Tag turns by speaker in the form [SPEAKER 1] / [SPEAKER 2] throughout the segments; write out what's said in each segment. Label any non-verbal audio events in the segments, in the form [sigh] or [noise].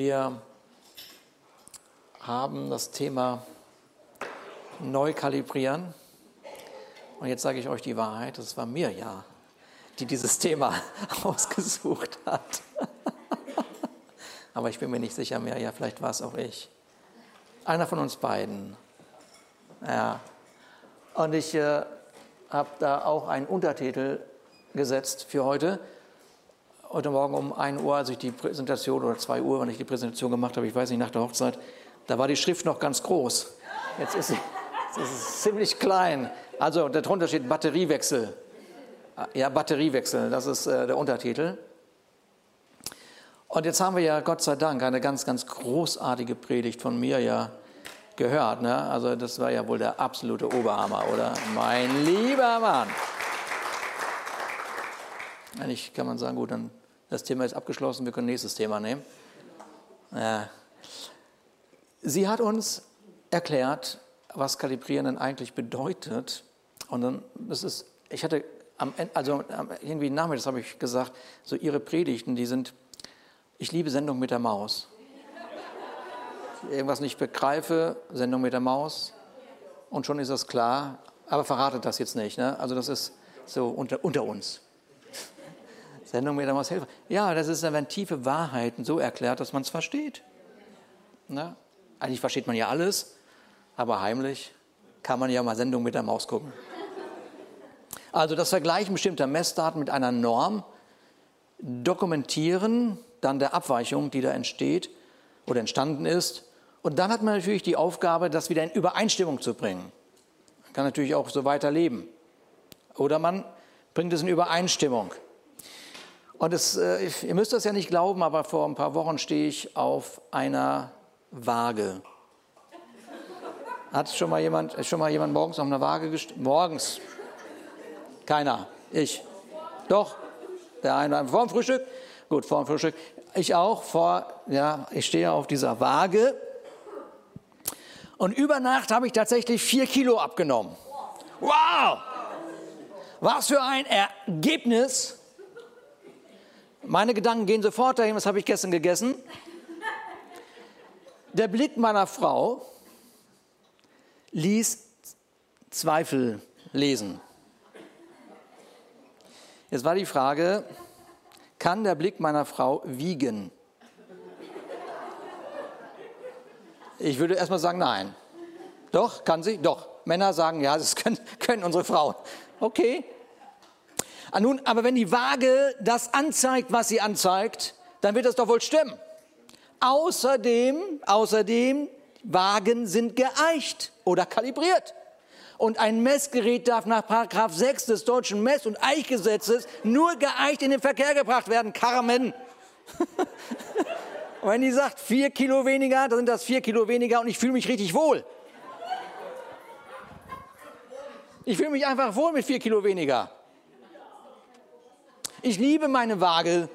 [SPEAKER 1] Wir haben das Thema neu kalibrieren. Und jetzt sage ich euch die Wahrheit, es war mir ja, die dieses Thema [laughs] ausgesucht hat. Aber ich bin mir nicht sicher mehr, ja, vielleicht war es auch ich. Einer von uns beiden. Ja. Und ich äh, habe da auch einen Untertitel gesetzt für heute heute Morgen um 1 Uhr, als ich die Präsentation, oder 2 Uhr, wenn ich die Präsentation gemacht habe, ich weiß nicht, nach der Hochzeit, da war die Schrift noch ganz groß. Jetzt ist sie, jetzt ist sie ziemlich klein. Also darunter steht Batteriewechsel. Ja, Batteriewechsel, das ist äh, der Untertitel. Und jetzt haben wir ja Gott sei Dank eine ganz, ganz großartige Predigt von mir ja gehört. Ne? Also das war ja wohl der absolute Oberhammer, oder? Mein lieber Mann. Eigentlich kann man sagen, gut, dann das Thema ist abgeschlossen, wir können nächstes Thema nehmen. Ja. Sie hat uns erklärt, was Kalibrieren denn eigentlich bedeutet. Und dann, das ist, ich hatte am Ende, also irgendwie nachmittags habe ich gesagt, so ihre Predigten, die sind, ich liebe Sendung mit der Maus. Irgendwas nicht begreife, Sendung mit der Maus. Und schon ist das klar. Aber verratet das jetzt nicht. Ne? Also das ist so unter, unter uns. Sendung mir damals helfen. Ja, das ist, wenn tiefe Wahrheiten so erklärt, dass man es versteht. Na? Eigentlich versteht man ja alles, aber heimlich kann man ja mal Sendung mit der Maus gucken. Also das Vergleichen bestimmter Messdaten mit einer Norm, dokumentieren dann der Abweichung, die da entsteht oder entstanden ist. Und dann hat man natürlich die Aufgabe, das wieder in Übereinstimmung zu bringen. Man kann natürlich auch so weiterleben. Oder man bringt es in Übereinstimmung. Und es, äh, ihr müsst das ja nicht glauben, aber vor ein paar Wochen stehe ich auf einer Waage. Hat schon mal jemand, schon mal jemand morgens auf einer Waage gestanden? Morgens. Keiner. Ich. Doch. Der eine vor dem Frühstück. Gut, vor dem Frühstück. Ich auch. Vor, ja, ich stehe auf dieser Waage. Und über Nacht habe ich tatsächlich vier Kilo abgenommen. Wow! Was für ein Ergebnis! Meine Gedanken gehen sofort dahin, was habe ich gestern gegessen? Der Blick meiner Frau ließ Zweifel lesen. Jetzt war die Frage, kann der Blick meiner Frau wiegen? Ich würde erstmal sagen, nein. Doch, kann sie? Doch. Männer sagen, ja, das können, [laughs] können unsere Frauen. Okay, Ah, nun, aber wenn die Waage das anzeigt, was sie anzeigt, dann wird das doch wohl stimmen. Außerdem, außerdem, Wagen sind geeicht oder kalibriert. Und ein Messgerät darf nach Paragraph 6 des deutschen Mess- und Eichgesetzes nur geeicht in den Verkehr gebracht werden. Carmen. [laughs] und wenn die sagt, vier Kilo weniger, dann sind das vier Kilo weniger und ich fühle mich richtig wohl. Ich fühle mich einfach wohl mit vier Kilo weniger. Ich liebe meine Waage.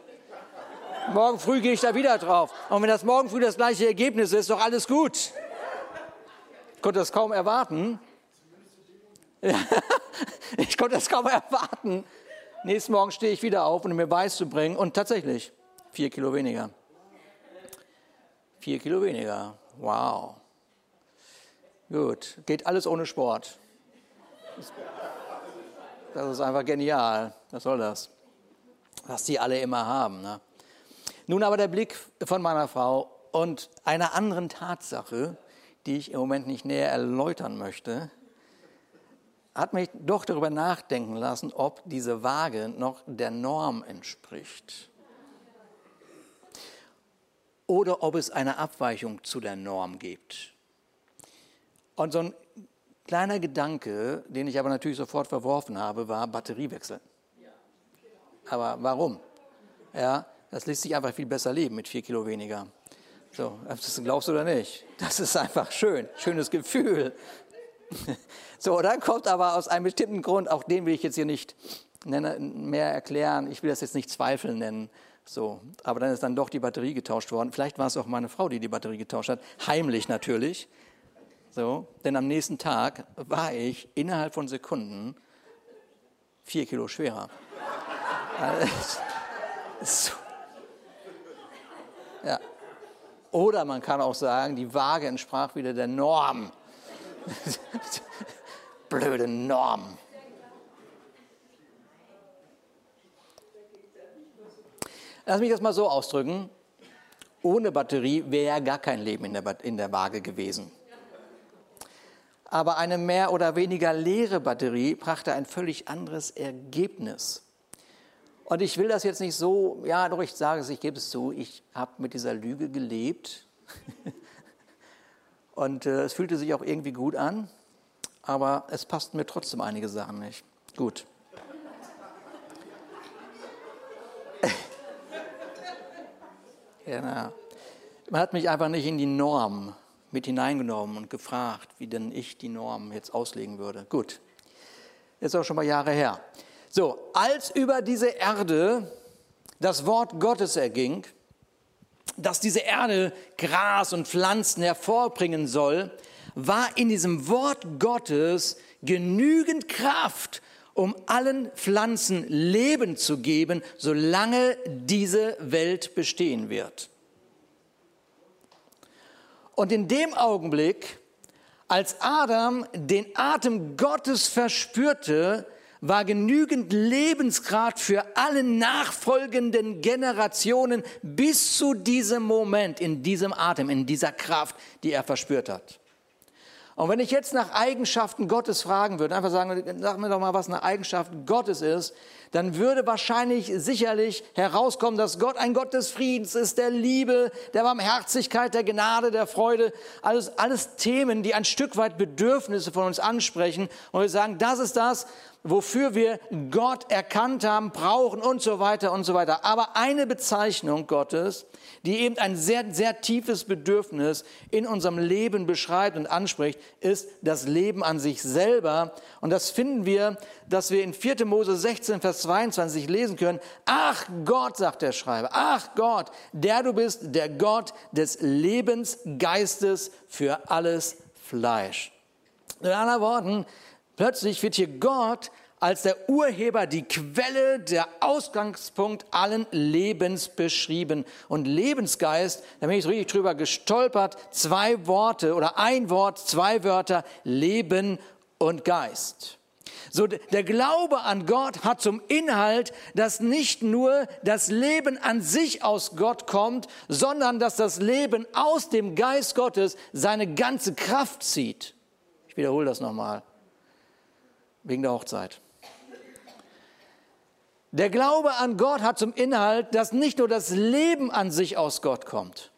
[SPEAKER 1] Morgen früh gehe ich da wieder drauf. Und wenn das morgen früh das gleiche Ergebnis ist, ist doch alles gut. Ich konnte das kaum erwarten. [laughs] ich konnte das kaum erwarten. Nächsten Morgen stehe ich wieder auf, um mir beizubringen. Und tatsächlich, vier Kilo weniger. Vier Kilo weniger. Wow. Gut. Geht alles ohne Sport. Das ist einfach genial. Was soll das? Was die alle immer haben. Ne? Nun aber der Blick von meiner Frau und einer anderen Tatsache, die ich im Moment nicht näher erläutern möchte, hat mich doch darüber nachdenken lassen, ob diese Waage noch der Norm entspricht. Oder ob es eine Abweichung zu der Norm gibt. Und so ein kleiner Gedanke, den ich aber natürlich sofort verworfen habe, war Batteriewechsel. Aber warum? Ja, das lässt sich einfach viel besser leben mit vier Kilo weniger. So, glaubst du oder nicht? [laughs] Das ist einfach schön, schönes Gefühl. [laughs] So, dann kommt aber aus einem bestimmten Grund, auch den will ich jetzt hier nicht mehr erklären. Ich will das jetzt nicht Zweifel nennen. So, aber dann ist dann doch die Batterie getauscht worden. Vielleicht war es auch meine Frau, die die Batterie getauscht hat. Heimlich natürlich. So, denn am nächsten Tag war ich innerhalb von Sekunden vier Kilo schwerer. [laughs] So. Ja. Oder man kann auch sagen, die Waage entsprach wieder der Norm. [laughs] Blöde Norm. Lass mich das mal so ausdrücken. Ohne Batterie wäre ja gar kein Leben in der, in der Waage gewesen. Aber eine mehr oder weniger leere Batterie brachte ein völlig anderes Ergebnis. Und ich will das jetzt nicht so, ja, doch ich sage es, ich gebe es zu, ich habe mit dieser Lüge gelebt. [laughs] Und äh, es fühlte sich auch irgendwie gut an, aber es passten mir trotzdem einige Sachen nicht. Gut. [laughs] genau. Man hat mich einfach nicht in die Norm mit hineingenommen und gefragt, wie denn ich die Norm jetzt auslegen würde. Gut, ist auch schon mal Jahre her. So, als über diese Erde das Wort Gottes erging, dass diese Erde Gras und Pflanzen hervorbringen soll, war in diesem Wort Gottes genügend Kraft, um allen Pflanzen Leben zu geben, solange diese Welt bestehen wird. Und in dem Augenblick, als Adam den Atem Gottes verspürte, war genügend Lebensgrad für alle nachfolgenden Generationen bis zu diesem Moment, in diesem Atem, in dieser Kraft, die er verspürt hat. Und wenn ich jetzt nach Eigenschaften Gottes fragen würde, einfach sagen, sag mir doch mal, was eine Eigenschaft Gottes ist, dann würde wahrscheinlich sicherlich herauskommen, dass Gott ein Gott des Friedens ist, der Liebe, der Barmherzigkeit, der Gnade, der Freude. Alles, alles Themen, die ein Stück weit Bedürfnisse von uns ansprechen. Und wir sagen, das ist das, wofür wir Gott erkannt haben, brauchen und so weiter und so weiter. Aber eine Bezeichnung Gottes, die eben ein sehr, sehr tiefes Bedürfnis in unserem Leben beschreibt und anspricht, ist das Leben an sich selber. Und das finden wir, dass wir in 4. Mose 16, Vers 22 lesen können. Ach Gott, sagt der Schreiber, ach Gott, der du bist, der Gott des Lebensgeistes für alles Fleisch. In anderen Worten, Plötzlich wird hier Gott als der Urheber, die Quelle, der Ausgangspunkt allen Lebens beschrieben. Und Lebensgeist, da bin ich richtig drüber gestolpert, zwei Worte oder ein Wort, zwei Wörter, Leben und Geist. So, der Glaube an Gott hat zum Inhalt, dass nicht nur das Leben an sich aus Gott kommt, sondern dass das Leben aus dem Geist Gottes seine ganze Kraft zieht. Ich wiederhole das nochmal wegen der Hochzeit. Der Glaube an Gott hat zum Inhalt, dass nicht nur das Leben an sich aus Gott kommt,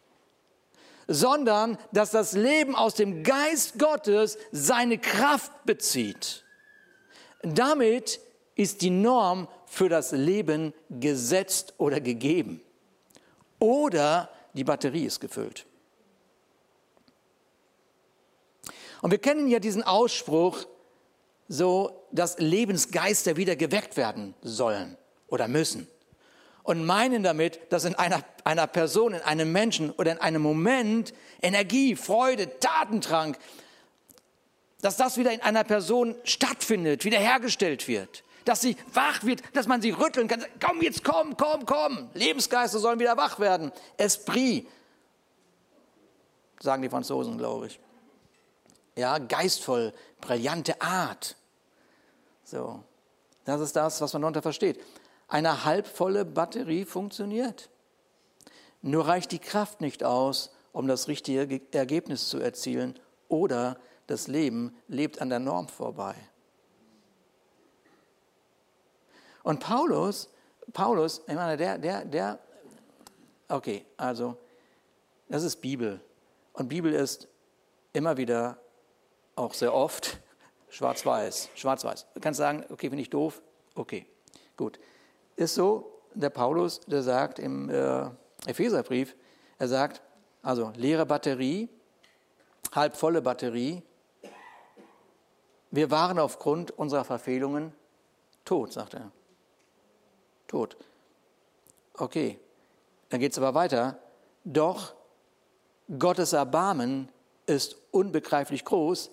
[SPEAKER 1] sondern dass das Leben aus dem Geist Gottes seine Kraft bezieht. Damit ist die Norm für das Leben gesetzt oder gegeben. Oder die Batterie ist gefüllt. Und wir kennen ja diesen Ausspruch, so, dass Lebensgeister wieder geweckt werden sollen oder müssen. Und meinen damit, dass in einer, einer Person, in einem Menschen oder in einem Moment Energie, Freude, Tatendrang, dass das wieder in einer Person stattfindet, wiederhergestellt wird, dass sie wach wird, dass man sie rütteln kann. Komm, jetzt komm, komm, komm. Lebensgeister sollen wieder wach werden. Esprit, sagen die Franzosen, glaube ich. Ja, geistvoll, brillante Art. So, das ist das, was man darunter versteht. Eine halbvolle Batterie funktioniert. Nur reicht die Kraft nicht aus, um das richtige Ergebnis zu erzielen oder das Leben lebt an der Norm vorbei. Und Paulus, Paulus, ich meine, der, der, der, okay, also, das ist Bibel. Und Bibel ist immer wieder, auch sehr oft, [laughs] Schwarz-Weiß, schwarz-weiß. Du kannst sagen, okay, bin ich doof? Okay, gut. Ist so, der Paulus, der sagt im äh, Epheserbrief, er sagt, also leere Batterie, halb volle Batterie. Wir waren aufgrund unserer Verfehlungen tot, sagt er. Tot. Okay, dann geht es aber weiter. Doch Gottes Erbarmen ist unbegreiflich groß,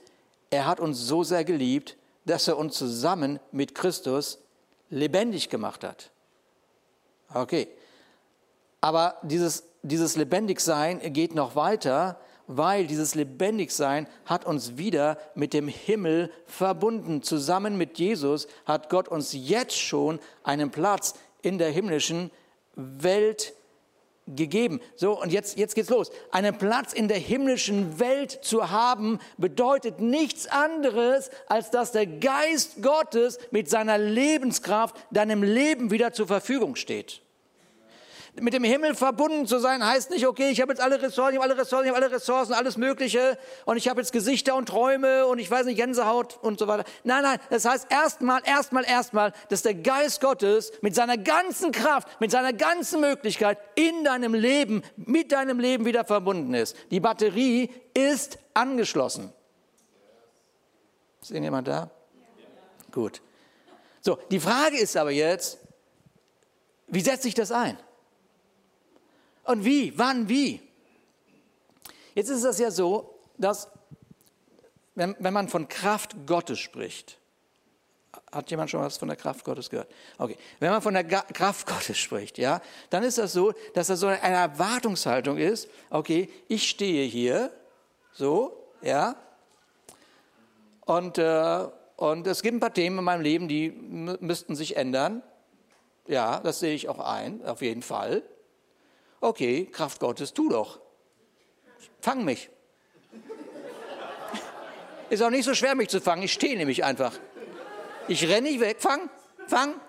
[SPEAKER 1] er hat uns so sehr geliebt, dass er uns zusammen mit Christus lebendig gemacht hat. Okay. Aber dieses dieses Lebendigsein geht noch weiter, weil dieses Lebendigsein hat uns wieder mit dem Himmel verbunden. Zusammen mit Jesus hat Gott uns jetzt schon einen Platz in der himmlischen Welt gegeben. So, und jetzt, jetzt geht's los. Einen Platz in der himmlischen Welt zu haben, bedeutet nichts anderes, als dass der Geist Gottes mit seiner Lebenskraft deinem Leben wieder zur Verfügung steht. Mit dem Himmel verbunden zu sein heißt nicht, okay, ich habe jetzt alle Ressourcen, ich habe alle Ressourcen, ich habe alle Ressourcen, alles Mögliche und ich habe jetzt Gesichter und Träume und ich weiß nicht, Gänsehaut und so weiter. Nein, nein, das heißt erstmal, erstmal, erstmal, dass der Geist Gottes mit seiner ganzen Kraft, mit seiner ganzen Möglichkeit in deinem Leben, mit deinem Leben wieder verbunden ist. Die Batterie ist angeschlossen. Ist irgendjemand da? Gut. So, die Frage ist aber jetzt, wie setze ich das ein? Und wie? Wann? Wie? Jetzt ist es ja so, dass wenn, wenn man von Kraft Gottes spricht, hat jemand schon was von der Kraft Gottes gehört? Okay. Wenn man von der Kraft Gottes spricht, ja, dann ist das so, dass das so eine Erwartungshaltung ist. Okay, ich stehe hier, so, ja, und, äh, und es gibt ein paar Themen in meinem Leben, die müssten sich ändern. Ja, das sehe ich auch ein, auf jeden Fall. Okay, Kraft Gottes, tu doch. Fang mich. Ist auch nicht so schwer, mich zu fangen. Ich stehe nämlich einfach. Ich renne nicht weg. Fang, fang.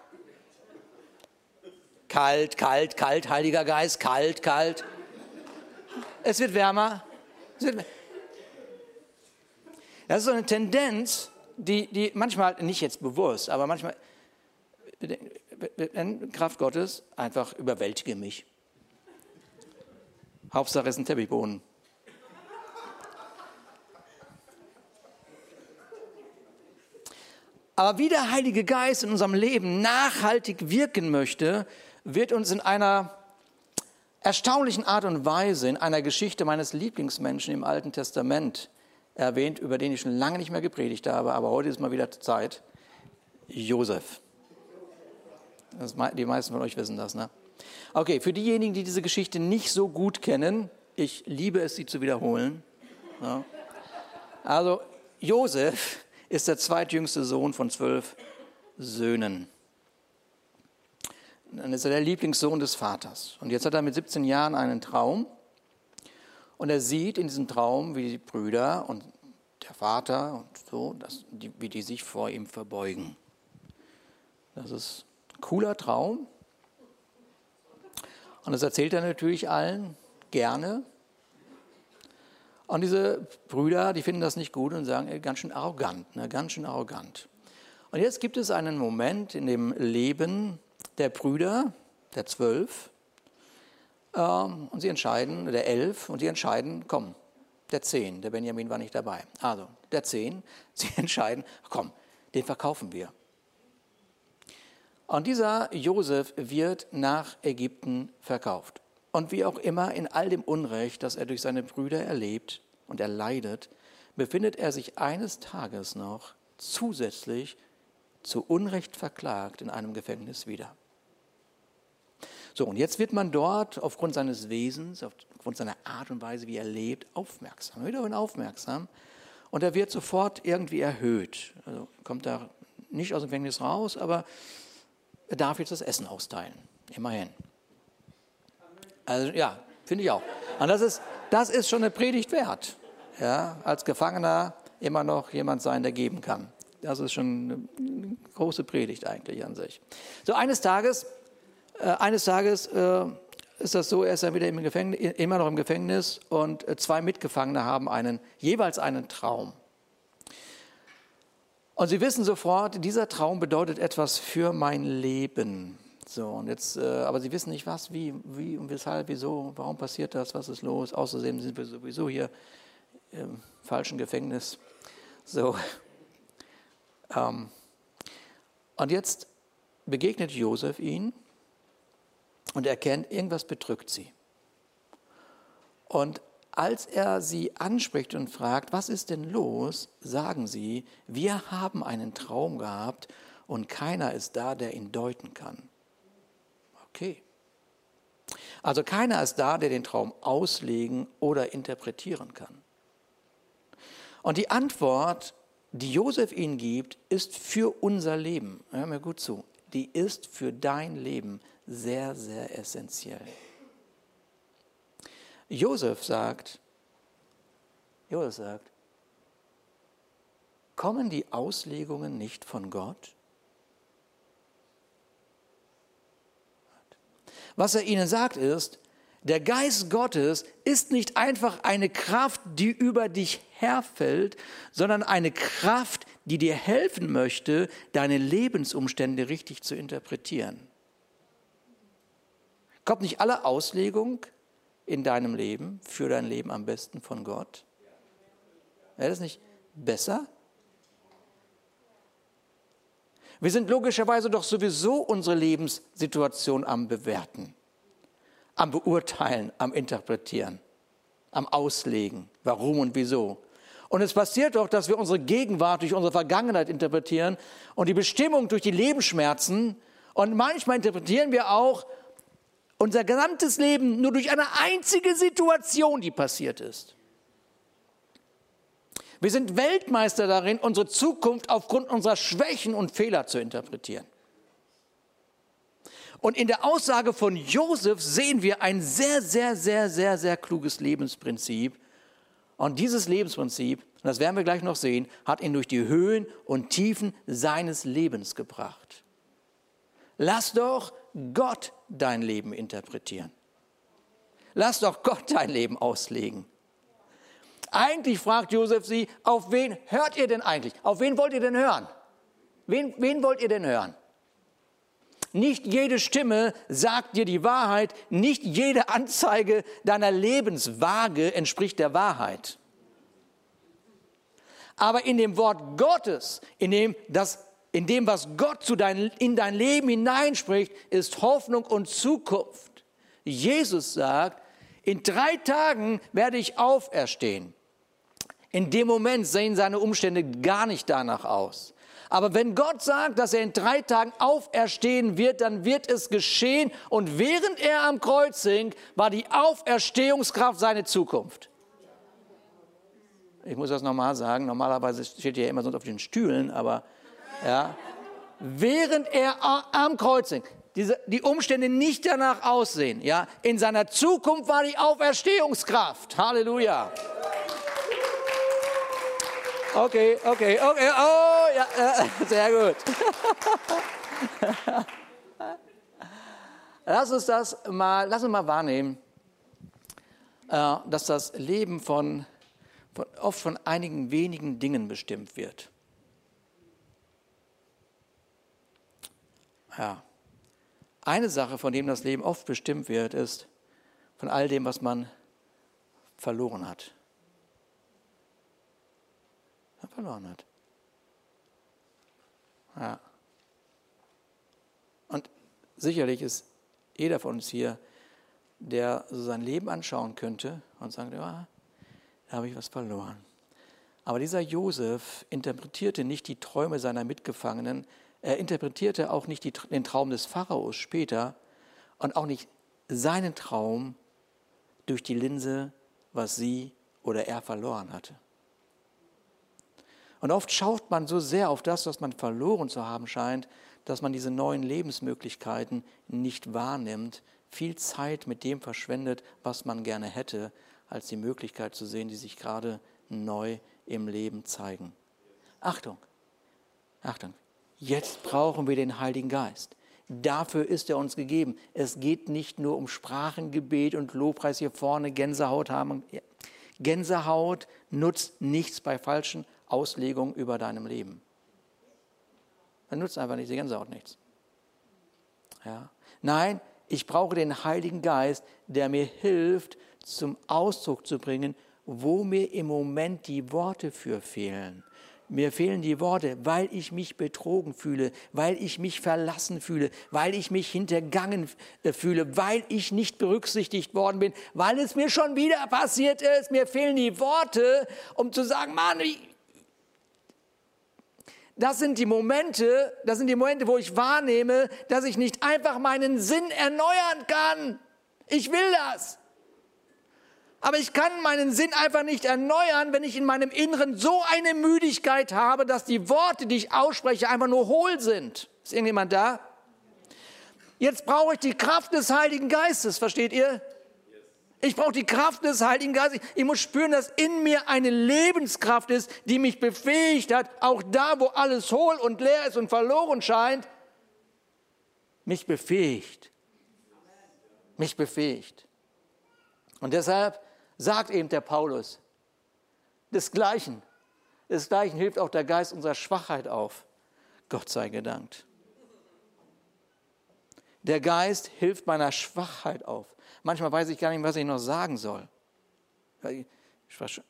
[SPEAKER 1] Kalt, kalt, kalt, Heiliger Geist, kalt, kalt. Es wird wärmer. Das ist so eine Tendenz, die, die manchmal, nicht jetzt bewusst, aber manchmal, Kraft Gottes, einfach überwältige mich. Hauptsache es ist ein Teppichboden. Aber wie der Heilige Geist in unserem Leben nachhaltig wirken möchte, wird uns in einer erstaunlichen Art und Weise in einer Geschichte meines Lieblingsmenschen im Alten Testament erwähnt, über den ich schon lange nicht mehr gepredigt habe, aber heute ist mal wieder Zeit. Josef. Das, die meisten von euch wissen das, ne? Okay, für diejenigen, die diese Geschichte nicht so gut kennen, ich liebe es, sie zu wiederholen. Ja. Also, Josef ist der zweitjüngste Sohn von zwölf Söhnen. Dann ist er der Lieblingssohn des Vaters. Und jetzt hat er mit 17 Jahren einen Traum. Und er sieht in diesem Traum, wie die Brüder und der Vater und so, dass die, wie die sich vor ihm verbeugen. Das ist ein cooler Traum. Und das erzählt er natürlich allen gerne. Und diese Brüder, die finden das nicht gut und sagen, ey, ganz schön arrogant, ne, ganz schön arrogant. Und jetzt gibt es einen Moment in dem Leben der Brüder, der zwölf, ähm, und sie entscheiden, der elf, und sie entscheiden, komm, der zehn, der Benjamin war nicht dabei. Also, der zehn, [laughs] sie entscheiden, komm, den verkaufen wir. Und dieser Josef wird nach Ägypten verkauft. Und wie auch immer, in all dem Unrecht, das er durch seine Brüder erlebt und er leidet, befindet er sich eines Tages noch zusätzlich zu Unrecht verklagt in einem Gefängnis wieder. So, und jetzt wird man dort aufgrund seines Wesens, aufgrund seiner Art und Weise, wie er lebt, aufmerksam, wiederum aufmerksam. Und er wird sofort irgendwie erhöht. Also kommt da nicht aus dem Gefängnis raus, aber er darf jetzt das Essen austeilen. Immerhin. Also ja, finde ich auch. Und das ist, das ist schon eine Predigt wert. Ja, als Gefangener immer noch jemand sein, der geben kann. Das ist schon eine große Predigt eigentlich an sich. So eines Tages, äh, eines Tages äh, ist das so, er ist dann wieder im Gefängnis, immer noch im Gefängnis und äh, zwei Mitgefangene haben einen, jeweils einen Traum. Und sie wissen sofort, dieser Traum bedeutet etwas für mein Leben. So, und jetzt, äh, aber sie wissen nicht was, wie, wie und weshalb, wieso, warum passiert das, was ist los. Außerdem sind wir sowieso hier im falschen Gefängnis. So. [laughs] Ähm, und jetzt begegnet Josef ihnen und erkennt, irgendwas bedrückt sie. Und als er sie anspricht und fragt, was ist denn los, sagen sie, wir haben einen Traum gehabt und keiner ist da, der ihn deuten kann. Okay. Also keiner ist da, der den Traum auslegen oder interpretieren kann. Und die Antwort, die Josef ihnen gibt, ist für unser Leben. Hör mir gut zu. Die ist für dein Leben sehr, sehr essentiell. Josef sagt, Josef sagt, kommen die Auslegungen nicht von Gott? Was er ihnen sagt ist, der Geist Gottes ist nicht einfach eine Kraft, die über dich herfällt, sondern eine Kraft, die dir helfen möchte, deine Lebensumstände richtig zu interpretieren. Kommt nicht alle Auslegung in deinem Leben, für dein Leben am besten von Gott? Wäre das nicht besser? Wir sind logischerweise doch sowieso unsere Lebenssituation am Bewerten, am Beurteilen, am Interpretieren, am Auslegen, warum und wieso. Und es passiert doch, dass wir unsere Gegenwart durch unsere Vergangenheit interpretieren und die Bestimmung durch die Lebensschmerzen. Und manchmal interpretieren wir auch unser gesamtes Leben nur durch eine einzige Situation, die passiert ist. Wir sind Weltmeister darin, unsere Zukunft aufgrund unserer Schwächen und Fehler zu interpretieren. Und in der Aussage von Josef sehen wir ein sehr, sehr, sehr, sehr, sehr kluges Lebensprinzip. Und dieses Lebensprinzip, das werden wir gleich noch sehen, hat ihn durch die Höhen und Tiefen seines Lebens gebracht. Lass doch Gott dein Leben interpretieren. Lass doch Gott dein Leben auslegen. Eigentlich fragt Josef sie, auf wen hört ihr denn eigentlich? Auf wen wollt ihr denn hören? Wen, wen wollt ihr denn hören? Nicht jede Stimme sagt dir die Wahrheit, nicht jede Anzeige deiner Lebenswaage entspricht der Wahrheit. Aber in dem Wort Gottes, in dem, das, in dem was Gott zu dein, in dein Leben hineinspricht, ist Hoffnung und Zukunft. Jesus sagt, in drei Tagen werde ich auferstehen. In dem Moment sehen seine Umstände gar nicht danach aus. Aber wenn Gott sagt, dass er in drei Tagen auferstehen wird, dann wird es geschehen. Und während er am Kreuz hing, war die Auferstehungskraft seine Zukunft. Ich muss das nochmal sagen. Normalerweise steht er ja immer sonst auf den Stühlen, aber ja. Während er am Kreuz hing, diese, die Umstände nicht danach aussehen, ja, in seiner Zukunft war die Auferstehungskraft. Halleluja. Okay, okay, okay. Oh, ja, [laughs] sehr gut. [laughs] lass uns das mal, lass uns mal wahrnehmen, äh, dass das Leben von, von, oft von einigen wenigen Dingen bestimmt wird. Ja. Eine Sache, von dem das Leben oft bestimmt wird, ist von all dem, was man verloren hat verloren hat. Ja. Und sicherlich ist jeder von uns hier, der so sein Leben anschauen könnte und sagen, ja, da habe ich was verloren. Aber dieser Josef interpretierte nicht die Träume seiner Mitgefangenen, er interpretierte auch nicht die, den Traum des Pharaos später und auch nicht seinen Traum durch die Linse, was sie oder er verloren hatte. Und oft schaut man so sehr auf das, was man verloren zu haben scheint, dass man diese neuen Lebensmöglichkeiten nicht wahrnimmt, viel Zeit mit dem verschwendet, was man gerne hätte, als die Möglichkeit zu sehen, die sich gerade neu im Leben zeigen. Achtung, Achtung, jetzt brauchen wir den Heiligen Geist. Dafür ist er uns gegeben. Es geht nicht nur um Sprachengebet und Lobpreis hier vorne, Gänsehaut haben. Gänsehaut nutzt nichts bei falschen Auslegung über deinem Leben. Dann nutzt einfach nicht die Gänsehaut nichts. Ja? Nein, ich brauche den Heiligen Geist, der mir hilft, zum Ausdruck zu bringen, wo mir im Moment die Worte für fehlen. Mir fehlen die Worte, weil ich mich betrogen fühle, weil ich mich verlassen fühle, weil ich mich hintergangen äh, fühle, weil ich nicht berücksichtigt worden bin, weil es mir schon wieder passiert ist. Mir fehlen die Worte, um zu sagen, Mann, das sind die Momente, das sind die Momente, wo ich wahrnehme, dass ich nicht einfach meinen Sinn erneuern kann. Ich will das. Aber ich kann meinen Sinn einfach nicht erneuern, wenn ich in meinem Inneren so eine Müdigkeit habe, dass die Worte, die ich ausspreche, einfach nur hohl sind. Ist irgendjemand da? Jetzt brauche ich die Kraft des Heiligen Geistes, versteht ihr? Ich brauche die Kraft des Heiligen Geistes. Ich muss spüren, dass in mir eine Lebenskraft ist, die mich befähigt hat, auch da, wo alles hohl und leer ist und verloren scheint, mich befähigt. Mich befähigt. Und deshalb sagt eben der Paulus, desgleichen, desgleichen hilft auch der Geist unserer Schwachheit auf. Gott sei gedankt. Der Geist hilft meiner Schwachheit auf. Manchmal weiß ich gar nicht, was ich noch sagen soll.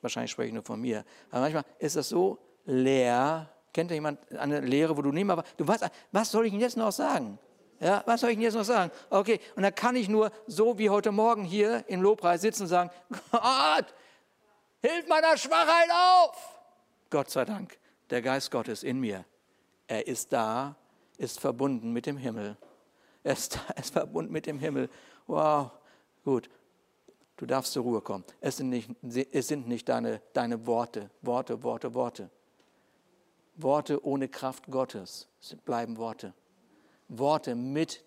[SPEAKER 1] Wahrscheinlich spreche ich nur von mir. Aber manchmal ist das so leer. Kennt ihr jemand eine Lehre, wo du nicht mehr, du weißt, was soll ich denn jetzt noch sagen? Ja, was soll ich denn jetzt noch sagen? Okay, und dann kann ich nur so wie heute Morgen hier im Lobpreis sitzen und sagen, [laughs] Gott, hilf meiner Schwachheit auf. Gott sei Dank, der Geist Gottes in mir. Er ist da, ist verbunden mit dem Himmel. Er ist, da, [laughs] ist verbunden mit dem Himmel. Wow, gut. Du darfst zur Ruhe kommen. Es sind nicht, es sind nicht deine, deine Worte, Worte, Worte, Worte. Worte ohne Kraft Gottes bleiben Worte. Worte mit,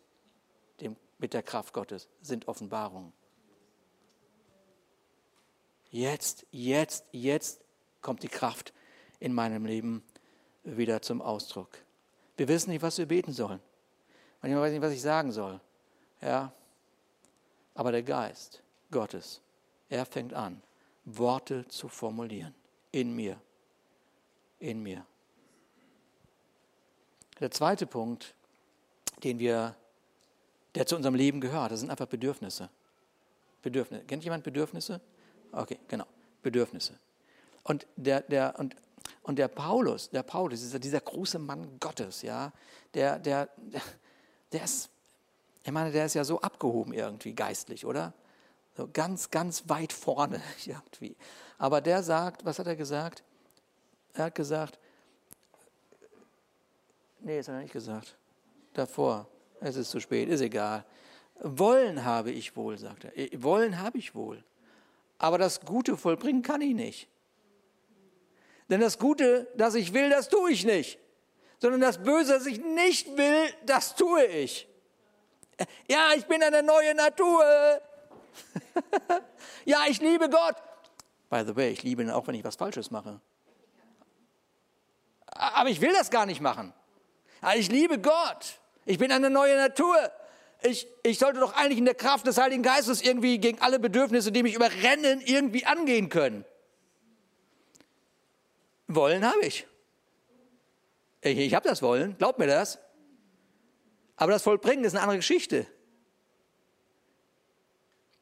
[SPEAKER 1] dem, mit der Kraft Gottes sind Offenbarungen. Jetzt, jetzt, jetzt kommt die Kraft in meinem Leben wieder zum Ausdruck. Wir wissen nicht, was wir beten sollen. Manchmal weiß ich nicht, was ich sagen soll. Ja? Aber der Geist Gottes, er fängt an, Worte zu formulieren. In mir. In mir. Der zweite Punkt den wir, der zu unserem Leben gehört. Das sind einfach Bedürfnisse. Bedürfnisse. Kennt jemand Bedürfnisse? Okay, genau. Bedürfnisse. Und der, der, und, und der Paulus, der Paulus, dieser, dieser große Mann Gottes, ja, der, der, der ist, ich meine, der ist ja so abgehoben irgendwie geistlich, oder? So ganz, ganz weit vorne [laughs] irgendwie. Aber der sagt, was hat er gesagt? Er hat gesagt, nee, das hat er nicht gesagt davor. Es ist zu spät, ist egal. Wollen habe ich wohl, sagt er. Äh, wollen habe ich wohl. Aber das Gute vollbringen kann ich nicht. Denn das Gute, das ich will, das tue ich nicht. Sondern das Böse, das ich nicht will, das tue ich. Äh, ja, ich bin eine neue Natur. [laughs] ja, ich liebe Gott. By the way, ich liebe ihn auch, wenn ich was Falsches mache. Aber ich will das gar nicht machen. Ich liebe Gott. Ich bin eine neue Natur. Ich, ich sollte doch eigentlich in der Kraft des Heiligen Geistes irgendwie gegen alle Bedürfnisse, die mich überrennen, irgendwie angehen können. Wollen habe ich. Ich, ich habe das Wollen, glaub mir das. Aber das Vollbringen ist eine andere Geschichte.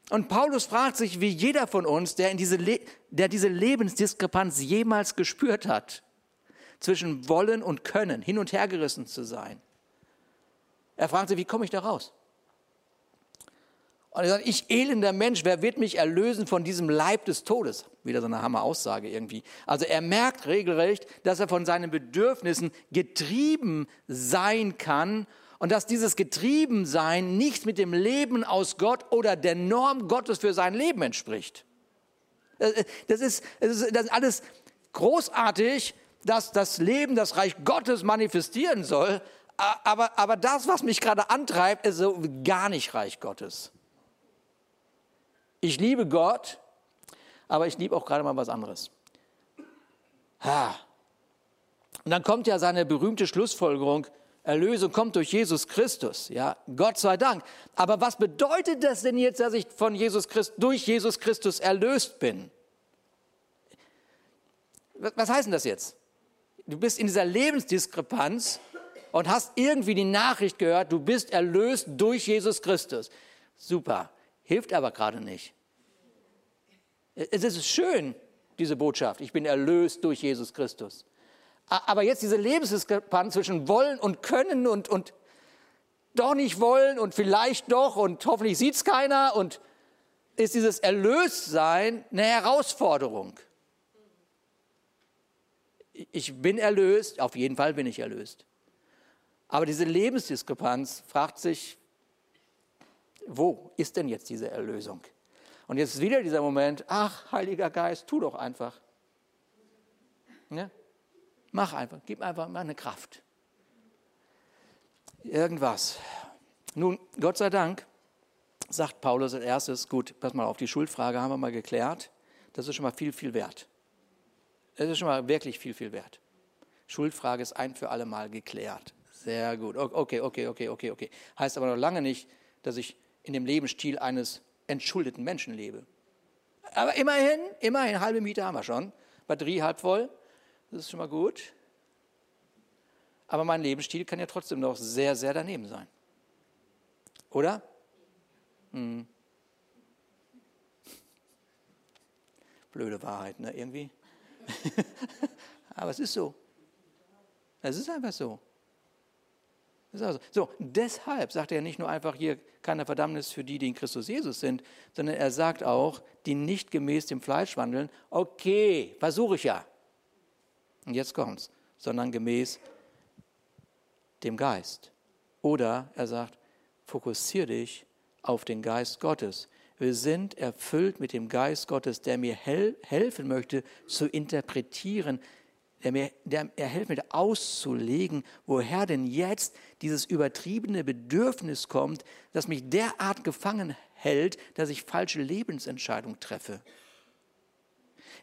[SPEAKER 1] Und Paulus fragt sich, wie jeder von uns, der, in diese, der diese Lebensdiskrepanz jemals gespürt hat, zwischen Wollen und Können, hin und her gerissen zu sein. Er fragt sich, wie komme ich da raus? Und er sagt, ich elender Mensch, wer wird mich erlösen von diesem Leib des Todes? Wieder so eine Hammer-Aussage irgendwie. Also er merkt regelrecht, dass er von seinen Bedürfnissen getrieben sein kann und dass dieses Getriebensein nicht mit dem Leben aus Gott oder der Norm Gottes für sein Leben entspricht. Das ist, das ist, das ist alles großartig, dass das Leben, das Reich Gottes manifestieren soll, aber, aber das, was mich gerade antreibt, ist so gar nicht Reich Gottes. Ich liebe Gott, aber ich liebe auch gerade mal was anderes. Ha. Und dann kommt ja seine berühmte Schlussfolgerung, Erlösung kommt durch Jesus Christus, ja, Gott sei Dank. Aber was bedeutet das denn jetzt, dass ich von Jesus Christ, durch Jesus Christus erlöst bin? Was heißt denn das jetzt? Du bist in dieser Lebensdiskrepanz und hast irgendwie die Nachricht gehört, du bist erlöst durch Jesus Christus. Super, hilft aber gerade nicht. Es ist schön, diese Botschaft, ich bin erlöst durch Jesus Christus. Aber jetzt diese Lebensdiskrepanz zwischen wollen und können und, und doch nicht wollen und vielleicht doch und hoffentlich sieht es keiner und ist dieses Erlöstsein eine Herausforderung. Ich bin erlöst, auf jeden Fall bin ich erlöst. Aber diese Lebensdiskrepanz fragt sich, wo ist denn jetzt diese Erlösung? Und jetzt ist wieder dieser Moment, ach, Heiliger Geist, tu doch einfach. Ne? Mach einfach, gib einfach mal eine Kraft. Irgendwas. Nun, Gott sei Dank, sagt Paulus als erstes, gut, pass mal auf, die Schuldfrage haben wir mal geklärt. Das ist schon mal viel, viel wert. Das ist schon mal wirklich viel, viel wert. Schuldfrage ist ein für alle Mal geklärt. Sehr gut. Okay, okay, okay, okay, okay. Heißt aber noch lange nicht, dass ich in dem Lebensstil eines entschuldeten Menschen lebe. Aber immerhin, immerhin, halbe Miete haben wir schon. Batterie halb voll. Das ist schon mal gut. Aber mein Lebensstil kann ja trotzdem noch sehr, sehr daneben sein. Oder? Hm. Blöde Wahrheit, ne? Irgendwie. [laughs] Aber es ist so. Es ist einfach so. Also, so, deshalb sagt er nicht nur einfach hier keine Verdammnis für die, die in Christus Jesus sind, sondern er sagt auch, die nicht gemäß dem Fleisch wandeln, okay, versuche ich ja. Und jetzt kommt's, sondern gemäß dem Geist. Oder er sagt, fokussiere dich auf den Geist Gottes. Wir sind erfüllt mit dem Geist Gottes, der mir hel helfen möchte zu interpretieren, der mir, der mir helfen möchte auszulegen, woher denn jetzt dieses übertriebene Bedürfnis kommt, das mich derart gefangen hält, dass ich falsche Lebensentscheidungen treffe.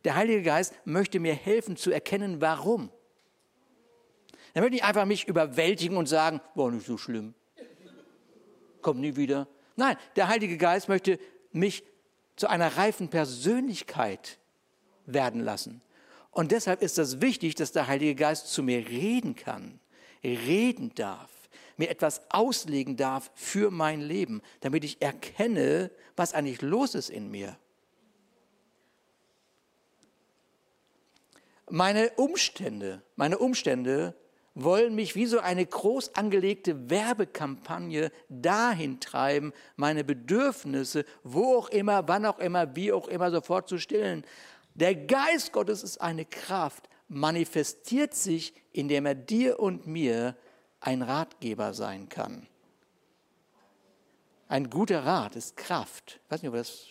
[SPEAKER 1] Der Heilige Geist möchte mir helfen zu erkennen, warum. Er möchte nicht einfach mich überwältigen und sagen, war nicht so schlimm, kommt nie wieder. Nein, der Heilige Geist möchte mich zu einer reifen Persönlichkeit werden lassen. Und deshalb ist es wichtig, dass der Heilige Geist zu mir reden kann, reden darf, mir etwas auslegen darf für mein Leben, damit ich erkenne, was eigentlich los ist in mir. Meine Umstände, meine Umstände wollen mich wie so eine groß angelegte Werbekampagne dahin treiben, meine Bedürfnisse, wo auch immer, wann auch immer, wie auch immer sofort zu stillen. Der Geist Gottes ist eine Kraft, manifestiert sich, indem er dir und mir ein Ratgeber sein kann. Ein guter Rat ist Kraft. Ich weiß nicht, ob das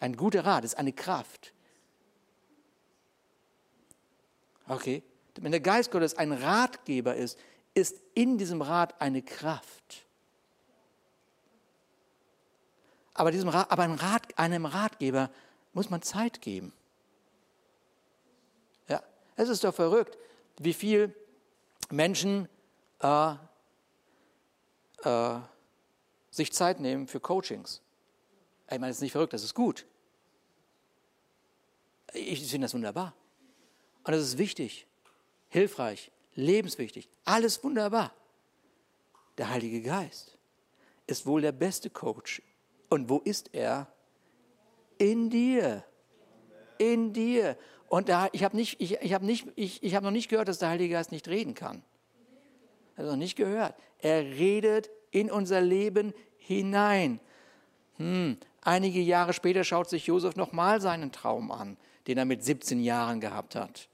[SPEAKER 1] ein guter Rat ist eine Kraft. Okay, wenn der Geist Gottes ein Ratgeber ist, ist in diesem Rat eine Kraft. Aber, diesem aber einem, Rat, einem Ratgeber muss man Zeit geben. Es ist doch verrückt, wie viel Menschen äh, äh, sich Zeit nehmen für Coachings. Ich meine, das ist nicht verrückt, das ist gut. Ich finde das wunderbar. Und das ist wichtig hilfreich, lebenswichtig, alles wunderbar. Der Heilige Geist ist wohl der beste Coach. Und wo ist er? In dir. In dir. Und da, ich habe nicht, ich, ich hab nicht, ich, ich hab noch nicht gehört, dass der Heilige Geist nicht reden kann. Also noch nicht gehört. Er redet in unser Leben hinein. Hm. Einige Jahre später schaut sich Josef nochmal seinen Traum an, den er mit 17 Jahren gehabt hat.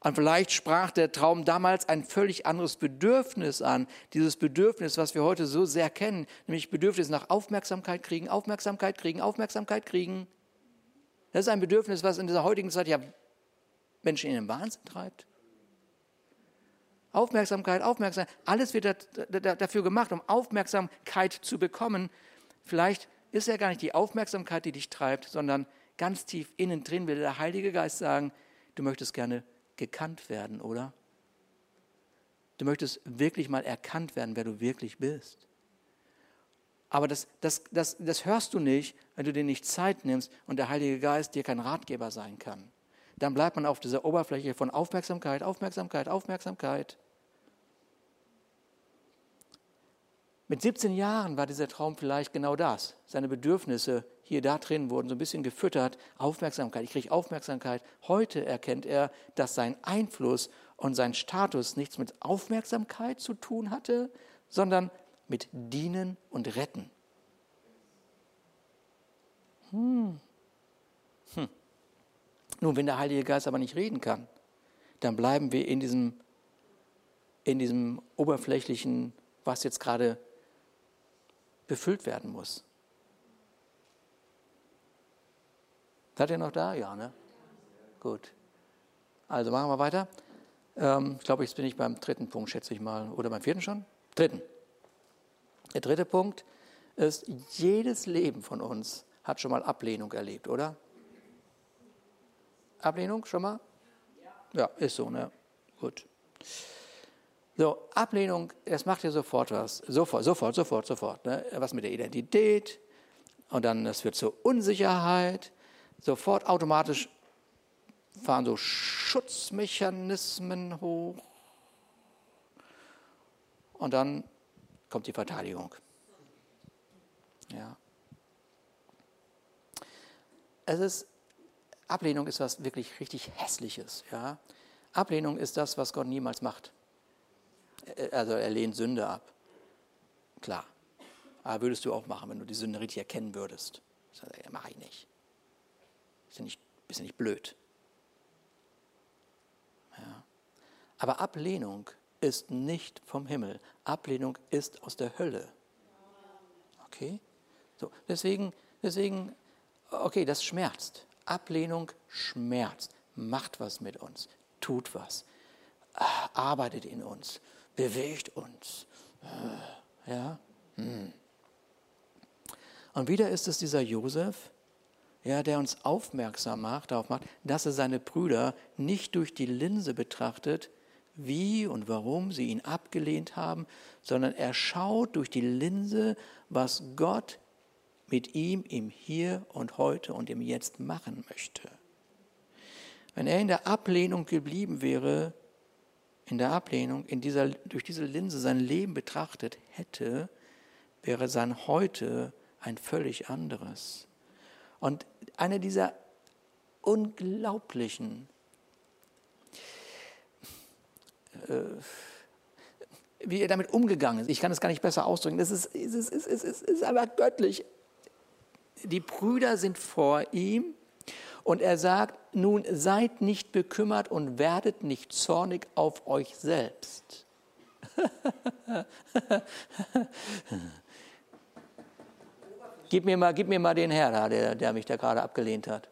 [SPEAKER 1] Und vielleicht sprach der Traum damals ein völlig anderes Bedürfnis an. Dieses Bedürfnis, was wir heute so sehr kennen, nämlich Bedürfnis nach Aufmerksamkeit kriegen, Aufmerksamkeit kriegen, Aufmerksamkeit kriegen. Das ist ein Bedürfnis, was in dieser heutigen Zeit ja Menschen in den Wahnsinn treibt. Aufmerksamkeit, Aufmerksamkeit, alles wird dafür gemacht, um Aufmerksamkeit zu bekommen. Vielleicht ist ja gar nicht die Aufmerksamkeit, die dich treibt, sondern ganz tief innen drin will der Heilige Geist sagen, du möchtest gerne gekannt werden, oder? Du möchtest wirklich mal erkannt werden, wer du wirklich bist. Aber das, das, das, das hörst du nicht, wenn du dir nicht Zeit nimmst und der Heilige Geist dir kein Ratgeber sein kann. Dann bleibt man auf dieser Oberfläche von Aufmerksamkeit, Aufmerksamkeit, Aufmerksamkeit. Mit 17 Jahren war dieser Traum vielleicht genau das. Seine Bedürfnisse hier da drin wurden so ein bisschen gefüttert. Aufmerksamkeit, ich kriege Aufmerksamkeit. Heute erkennt er, dass sein Einfluss und sein Status nichts mit Aufmerksamkeit zu tun hatte, sondern mit Dienen und Retten. Hm. Hm. Nun, wenn der Heilige Geist aber nicht reden kann, dann bleiben wir in diesem, in diesem oberflächlichen, was jetzt gerade befüllt werden muss. Seid ihr noch da? Ja, ne? Gut. Also machen wir weiter. Ähm, ich glaube, jetzt bin ich beim dritten Punkt, schätze ich mal. Oder beim vierten schon? Dritten. Der dritte Punkt ist, jedes Leben von uns hat schon mal Ablehnung erlebt, oder? Ablehnung schon mal? Ja, ist so, ne? Gut. So, Ablehnung, das macht ja sofort was. Sofort, sofort, sofort, sofort. Ne? Was mit der Identität. Und dann, das führt zur Unsicherheit. Sofort automatisch fahren so Schutzmechanismen hoch. Und dann kommt die Verteidigung. Ja. Es ist, Ablehnung ist was wirklich richtig Hässliches. Ja. Ablehnung ist das, was Gott niemals macht. Also er lehnt Sünde ab. Klar. Aber würdest du auch machen, wenn du die Sünde richtig erkennen würdest. Ja, mache ich nicht. Bist du nicht, bist du nicht blöd? Ja. Aber Ablehnung ist nicht vom Himmel. Ablehnung ist aus der Hölle. Okay? So, deswegen, deswegen, okay, das schmerzt. Ablehnung schmerzt. Macht was mit uns. Tut was. Arbeitet in uns. Bewegt uns. Ja? Hm. Und wieder ist es dieser Josef, ja, der uns aufmerksam macht, darauf macht, dass er seine Brüder nicht durch die Linse betrachtet, wie und warum sie ihn abgelehnt haben, sondern er schaut durch die Linse, was Gott mit ihm im Hier und heute und im Jetzt machen möchte. Wenn er in der Ablehnung geblieben wäre, in der Ablehnung, in dieser, durch diese Linse sein Leben betrachtet hätte, wäre sein Heute ein völlig anderes. Und eine dieser unglaublichen, äh, wie er damit umgegangen ist, ich kann es gar nicht besser ausdrücken, das ist, es ist, es ist, es ist aber göttlich. Die Brüder sind vor ihm und er sagt, nun seid nicht bekümmert und werdet nicht zornig auf euch selbst. [laughs] Gib mir mal, gib mir mal den Herr da, der, der mich da gerade abgelehnt hat.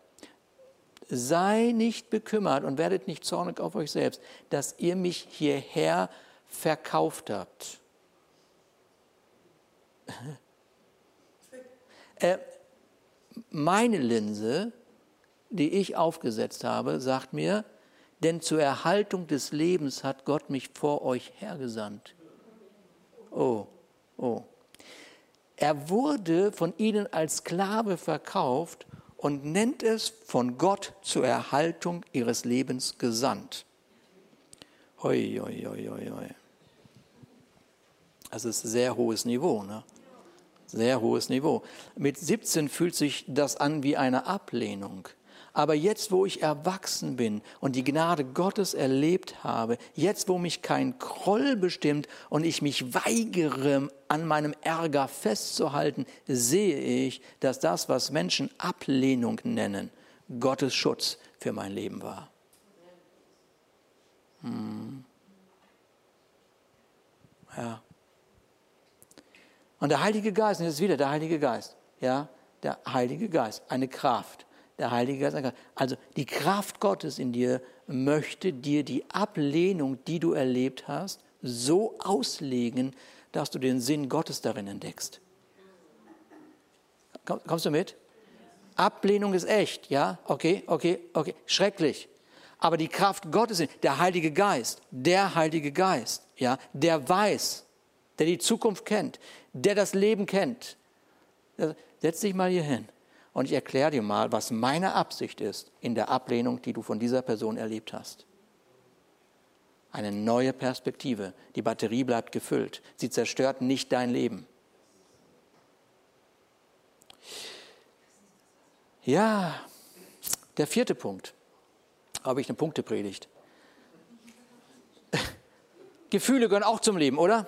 [SPEAKER 1] Sei nicht bekümmert und werdet nicht zornig auf euch selbst, dass ihr mich hierher verkauft habt. [laughs] äh, meine Linse, die ich aufgesetzt habe, sagt mir, denn zur Erhaltung des Lebens hat Gott mich vor euch hergesandt. Oh, oh. Er wurde von ihnen als Sklave verkauft und nennt es von Gott zur Erhaltung ihres Lebens gesandt. Hoi, hoi, hoi, hoi, hoi. Das ist sehr hohes Niveau. Ne? Sehr hohes Niveau. Mit 17 fühlt sich das an wie eine Ablehnung. Aber jetzt, wo ich erwachsen bin und die Gnade Gottes erlebt habe, jetzt, wo mich kein Kroll bestimmt und ich mich weigere, an meinem Ärger festzuhalten, sehe ich, dass das, was Menschen Ablehnung nennen, Gottes Schutz für mein Leben war. Hm. Ja. Und der Heilige Geist, und jetzt wieder der Heilige Geist, ja, der Heilige Geist, eine Kraft der Heilige Geist. Also die Kraft Gottes in dir möchte dir die Ablehnung, die du erlebt hast, so auslegen, dass du den Sinn Gottes darin entdeckst. Kommst du mit? Ablehnung ist echt, ja? Okay, okay, okay. Schrecklich. Aber die Kraft Gottes, der Heilige Geist, der Heilige Geist, ja, der weiß, der die Zukunft kennt, der das Leben kennt. Setz dich mal hier hin. Und ich erkläre dir mal, was meine Absicht ist in der Ablehnung, die du von dieser Person erlebt hast. Eine neue Perspektive. Die Batterie bleibt gefüllt. Sie zerstört nicht dein Leben. Ja, der vierte Punkt. Habe ich eine Punktepredigt. [laughs] Gefühle gehören auch zum Leben, oder?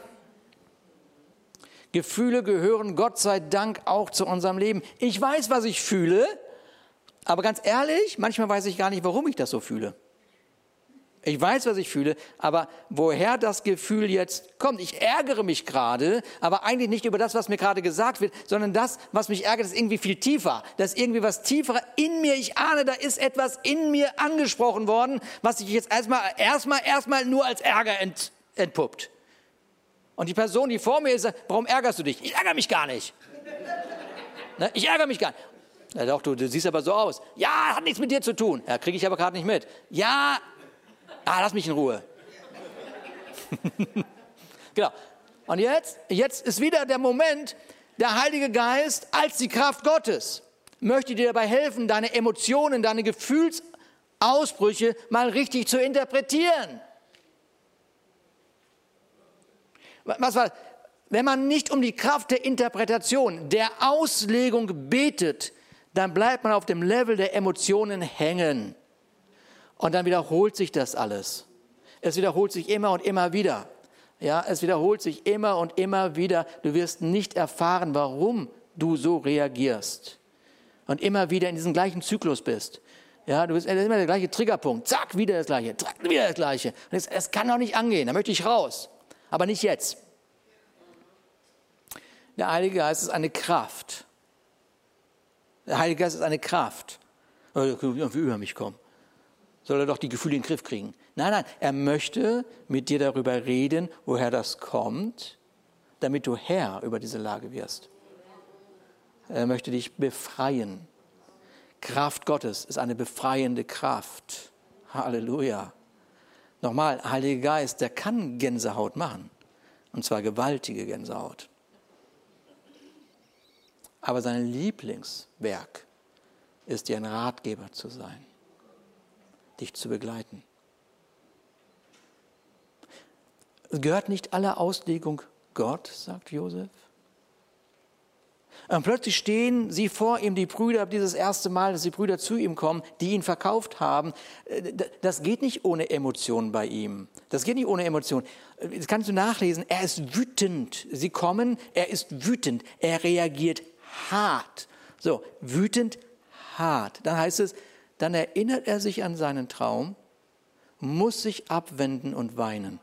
[SPEAKER 1] Gefühle gehören Gott sei Dank auch zu unserem Leben. Ich weiß, was ich fühle, aber ganz ehrlich, manchmal weiß ich gar nicht, warum ich das so fühle. Ich weiß, was ich fühle, aber woher das Gefühl jetzt kommt, ich ärgere mich gerade, aber eigentlich nicht über das, was mir gerade gesagt wird, sondern das, was mich ärgert, ist irgendwie viel tiefer. Das ist irgendwie was tiefer in mir. Ich ahne, da ist etwas in mir angesprochen worden, was sich jetzt erstmal, erstmal, erstmal nur als Ärger ent, entpuppt. Und die Person, die vor mir ist, sagt, warum ärgerst du dich? Ich ärgere mich gar nicht. Ne? Ich ärgere mich gar nicht. Ja, doch, du, du siehst aber so aus. Ja, hat nichts mit dir zu tun. Ja, kriege ich aber gerade nicht mit. Ja, ah, lass mich in Ruhe. [laughs] genau. Und jetzt, jetzt ist wieder der Moment, der Heilige Geist als die Kraft Gottes möchte dir dabei helfen, deine Emotionen, deine Gefühlsausbrüche mal richtig zu interpretieren. Was war, wenn man nicht um die Kraft der Interpretation, der Auslegung betet, dann bleibt man auf dem Level der Emotionen hängen. Und dann wiederholt sich das alles. Es wiederholt sich immer und immer wieder. Ja, es wiederholt sich immer und immer wieder. Du wirst nicht erfahren, warum du so reagierst. Und immer wieder in diesem gleichen Zyklus bist. Ja, du bist immer der gleiche Triggerpunkt. Zack, wieder das gleiche. Zack, wieder das gleiche. Und es, es kann doch nicht angehen. Da möchte ich raus. Aber nicht jetzt. Der Heilige Geist ist eine Kraft. Der Heilige Geist ist eine Kraft. Irgendwie über mich kommen. Soll er doch die Gefühle in den Griff kriegen. Nein, nein, er möchte mit dir darüber reden, woher das kommt, damit du Herr über diese Lage wirst. Er möchte dich befreien. Kraft Gottes ist eine befreiende Kraft. Halleluja. Nochmal, Heiliger Geist, der kann Gänsehaut machen. Und zwar gewaltige Gänsehaut. Aber sein Lieblingswerk ist dir ein Ratgeber zu sein, dich zu begleiten. Gehört nicht alle Auslegung Gott, sagt Josef? Und plötzlich stehen sie vor ihm, die Brüder, dieses erste Mal, dass die Brüder zu ihm kommen, die ihn verkauft haben. Das geht nicht ohne Emotionen bei ihm. Das geht nicht ohne Emotionen. Das kannst du nachlesen. Er ist wütend. Sie kommen, er ist wütend. Er reagiert hart. So, wütend, hart. Dann heißt es, dann erinnert er sich an seinen Traum, muss sich abwenden und weinen.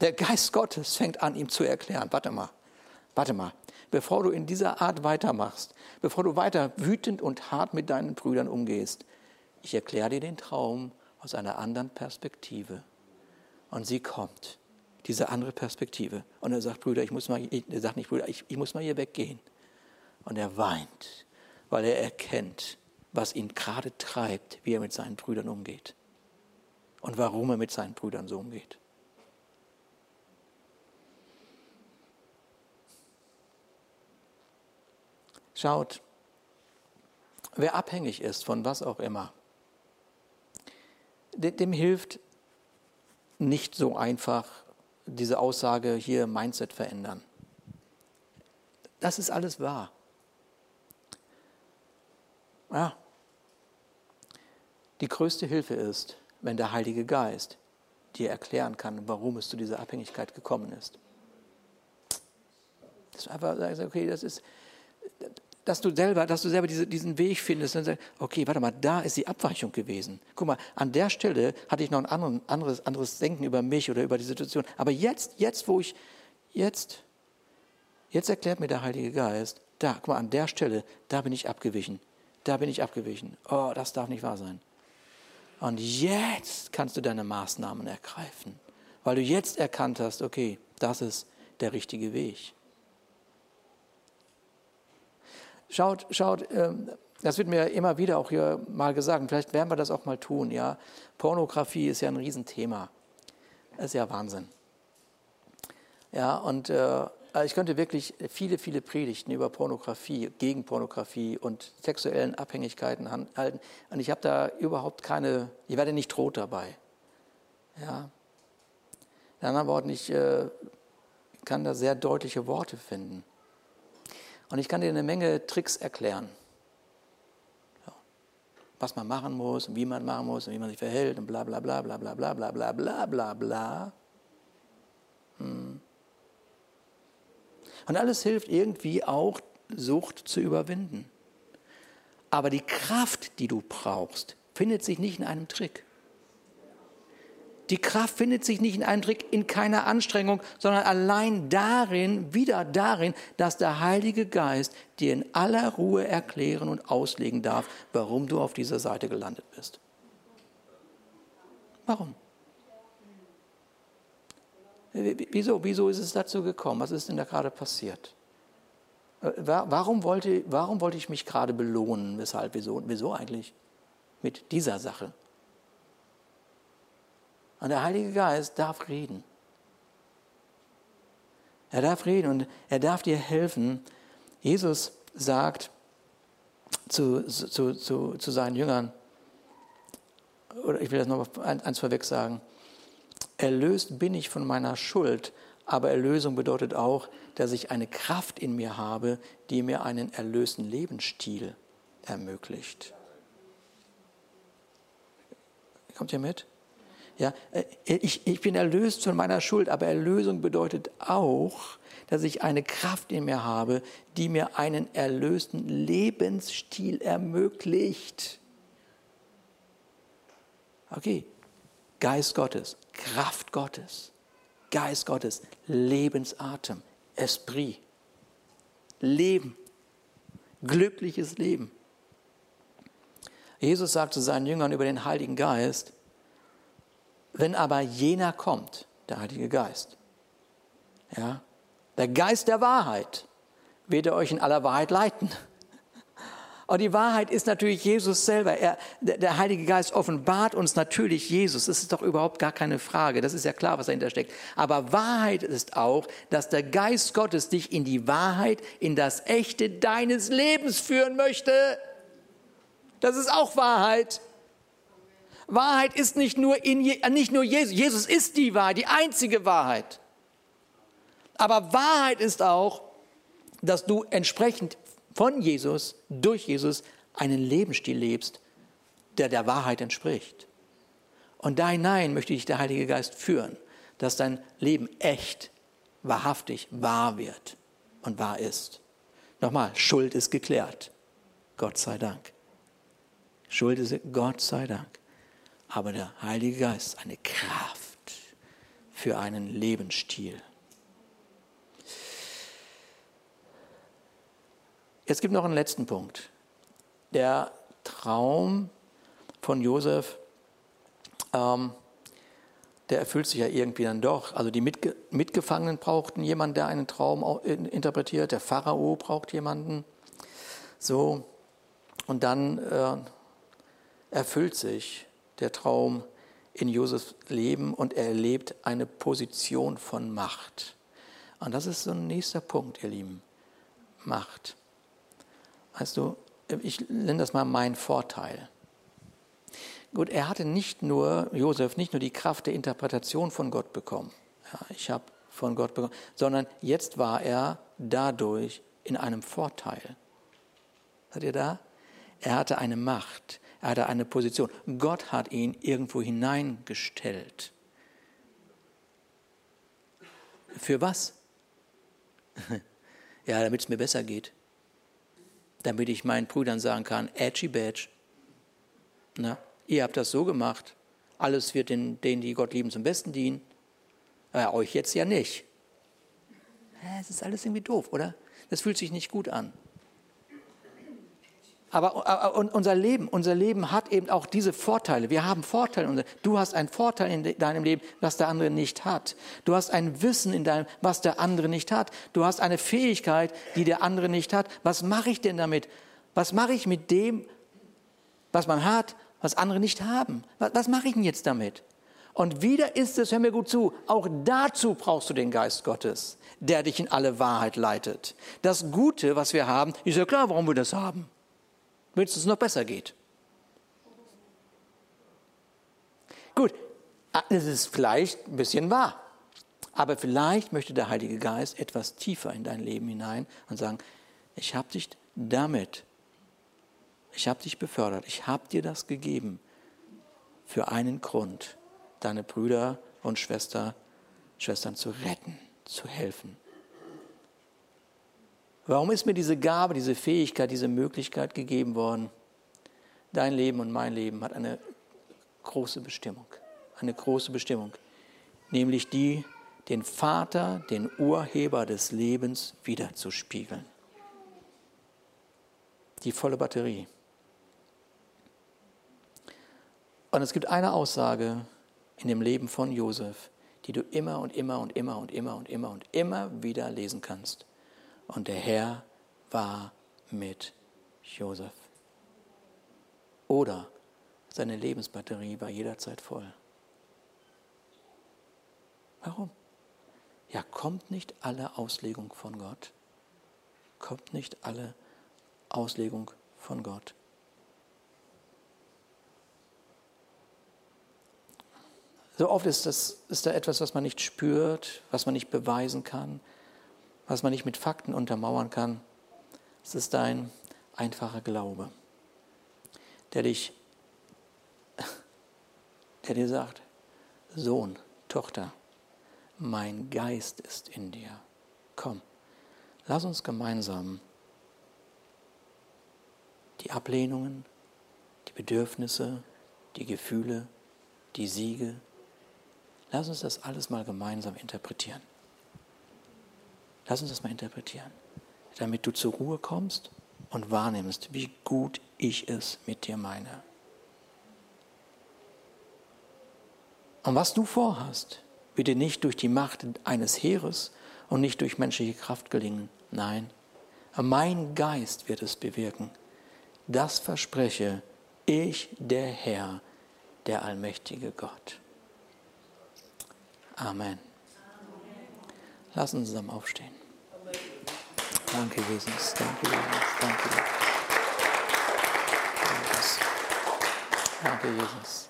[SPEAKER 1] Der Geist Gottes fängt an, ihm zu erklären, warte mal, warte mal, bevor du in dieser Art weitermachst, bevor du weiter wütend und hart mit deinen Brüdern umgehst, ich erkläre dir den Traum aus einer anderen Perspektive. Und sie kommt diese andere Perspektive. Und er sagt, Brüder, ich muss mal, er sagt nicht, Brüder, ich, ich muss mal hier weggehen. Und er weint, weil er erkennt, was ihn gerade treibt, wie er mit seinen Brüdern umgeht. Und warum er mit seinen Brüdern so umgeht. Schaut, wer abhängig ist von was auch immer, dem hilft nicht so einfach diese Aussage hier Mindset verändern. Das ist alles wahr. Ja. Die größte Hilfe ist, wenn der Heilige Geist dir erklären kann, warum es zu dieser Abhängigkeit gekommen ist. Das ist einfach, okay, das ist, dass du selber, dass du selber diese, diesen Weg findest und sagst, okay, warte mal, da ist die Abweichung gewesen. Guck mal, an der Stelle hatte ich noch ein anderen, anderes, anderes Denken über mich oder über die Situation. Aber jetzt, jetzt, wo ich, jetzt, jetzt erklärt mir der Heilige Geist, da, guck mal, an der Stelle, da bin ich abgewichen. Da bin ich abgewichen. Oh, das darf nicht wahr sein. Und jetzt kannst du deine Maßnahmen ergreifen, weil du jetzt erkannt hast, okay, das ist der richtige Weg. Schaut, schaut, ähm, das wird mir immer wieder auch hier mal gesagt, vielleicht werden wir das auch mal tun, ja. Pornografie ist ja ein Riesenthema. Das ist ja Wahnsinn. Ja, und äh, ich könnte wirklich viele, viele Predigten über Pornografie, gegen Pornografie und sexuellen Abhängigkeiten halten. Und ich habe da überhaupt keine, ich werde nicht rot dabei. Ja. In anderen Worten, ich äh, kann da sehr deutliche Worte finden. Und ich kann dir eine Menge Tricks erklären. Ja. Was man machen muss, wie man machen muss, wie man sich verhält und bla bla bla bla bla bla bla bla bla bla bla. Hm. Und alles hilft irgendwie auch, Sucht zu überwinden. Aber die Kraft, die du brauchst, findet sich nicht in einem Trick. Die Kraft findet sich nicht in einem Trick, in keiner Anstrengung, sondern allein darin, wieder darin, dass der Heilige Geist dir in aller Ruhe erklären und auslegen darf, warum du auf dieser Seite gelandet bist. Warum? Wieso? Wieso ist es dazu gekommen? Was ist denn da gerade passiert? Äh, warum wollte, warum wollte ich mich gerade belohnen? Weshalb? Wieso? Wieso eigentlich? Mit dieser Sache. Und der Heilige Geist darf reden. Er darf reden und er darf dir helfen. Jesus sagt zu, zu, zu, zu seinen Jüngern, oder ich will das noch eins vorweg sagen, erlöst bin ich von meiner Schuld, aber Erlösung bedeutet auch, dass ich eine Kraft in mir habe, die mir einen erlösten Lebensstil ermöglicht. Kommt ihr mit? Ja, äh, ich, ich bin erlöst von meiner Schuld, aber Erlösung bedeutet auch, dass ich eine Kraft in mir habe, die mir einen erlösten Lebensstil ermöglicht. Okay, Geist Gottes, Kraft Gottes, Geist Gottes, Lebensatem, Esprit, Leben, glückliches Leben. Jesus sagt zu seinen Jüngern über den Heiligen Geist, wenn aber jener kommt, der Heilige Geist, ja, der Geist der Wahrheit, wird er euch in aller Wahrheit leiten. [laughs] Und die Wahrheit ist natürlich Jesus selber. Er, der Heilige Geist offenbart uns natürlich Jesus. Das ist doch überhaupt gar keine Frage. Das ist ja klar, was dahinter steckt. Aber Wahrheit ist auch, dass der Geist Gottes dich in die Wahrheit, in das Echte deines Lebens führen möchte. Das ist auch Wahrheit. Wahrheit ist nicht nur, in, nicht nur Jesus. Jesus ist die Wahrheit, die einzige Wahrheit. Aber Wahrheit ist auch, dass du entsprechend von Jesus, durch Jesus, einen Lebensstil lebst, der der Wahrheit entspricht. Und da hinein möchte dich der Heilige Geist führen, dass dein Leben echt, wahrhaftig wahr wird und wahr ist. Nochmal, Schuld ist geklärt. Gott sei Dank. Schuld ist, Gott sei Dank aber der Heilige Geist ist eine Kraft für einen Lebensstil. Es gibt noch einen letzten Punkt. Der Traum von Josef, ähm, der erfüllt sich ja irgendwie dann doch. Also die Mitge Mitgefangenen brauchten jemanden, der einen Traum interpretiert. Der Pharao braucht jemanden. So. Und dann äh, erfüllt sich der Traum in Josefs Leben und er erlebt eine Position von Macht. Und das ist so ein nächster Punkt, ihr Lieben. Macht. Weißt du, ich nenne das mal mein Vorteil. Gut, er hatte nicht nur, Josef, nicht nur die Kraft der Interpretation von Gott bekommen. Ja, ich habe von Gott bekommen, sondern jetzt war er dadurch in einem Vorteil. Seid ihr da? Er hatte eine Macht. Er hatte eine Position. Gott hat ihn irgendwo hineingestellt. Für was? [laughs] ja, damit es mir besser geht. Damit ich meinen Brüdern sagen kann, edgy badge. Na, ihr habt das so gemacht. Alles wird den, denen, die Gott lieben, zum Besten dienen. Aber euch jetzt ja nicht. Es ist alles irgendwie doof, oder? Das fühlt sich nicht gut an. Aber unser Leben, unser Leben hat eben auch diese Vorteile. Wir haben Vorteile. Du hast einen Vorteil in deinem Leben, was der andere nicht hat. Du hast ein Wissen in deinem, was der andere nicht hat. Du hast eine Fähigkeit, die der andere nicht hat. Was mache ich denn damit? Was mache ich mit dem, was man hat, was andere nicht haben? Was, was mache ich denn jetzt damit? Und wieder ist es, hör mir gut zu, auch dazu brauchst du den Geist Gottes, der dich in alle Wahrheit leitet. Das Gute, was wir haben, ist ja klar, warum wir das haben damit es noch besser geht. Gut, es ist vielleicht ein bisschen wahr, aber vielleicht möchte der Heilige Geist etwas tiefer in dein Leben hinein und sagen, ich habe dich damit, ich habe dich befördert, ich habe dir das gegeben für einen Grund, deine Brüder und Schwester, Schwestern zu retten, zu helfen. Warum ist mir diese Gabe, diese Fähigkeit, diese Möglichkeit gegeben worden? dein Leben und mein Leben hat eine große Bestimmung. Eine große Bestimmung. Nämlich die, den Vater, den Urheber des Lebens wiederzuspiegeln. Die volle Batterie. Und es gibt eine Aussage in dem Leben von Josef, die du immer und immer und immer und immer und immer und immer wieder lesen kannst. Und der Herr war mit Josef. Oder seine Lebensbatterie war jederzeit voll. Warum? Ja, kommt nicht alle Auslegung von Gott? Kommt nicht alle Auslegung von Gott? So oft ist, das, ist da etwas, was man nicht spürt, was man nicht beweisen kann, was man nicht mit Fakten untermauern kann. Es ist dein einfacher Glaube, der dich, [laughs] der dir sagt, Sohn, Tochter, mein Geist ist in dir. Komm, lass uns gemeinsam die Ablehnungen, die Bedürfnisse, die Gefühle, die Siege, lass uns das alles mal gemeinsam interpretieren. Lass uns das mal interpretieren, damit du zur Ruhe kommst und wahrnimmst, wie gut ich es mit dir meine. Und was du vorhast, wird dir nicht durch die Macht eines Heeres und nicht durch menschliche Kraft gelingen. Nein, mein Geist wird es bewirken. Das verspreche ich, der Herr, der allmächtige Gott. Amen. Lass uns zusammen aufstehen. Danke, Jesus. Danke, Jesus. Danke, Jesus. Danke, Jesus.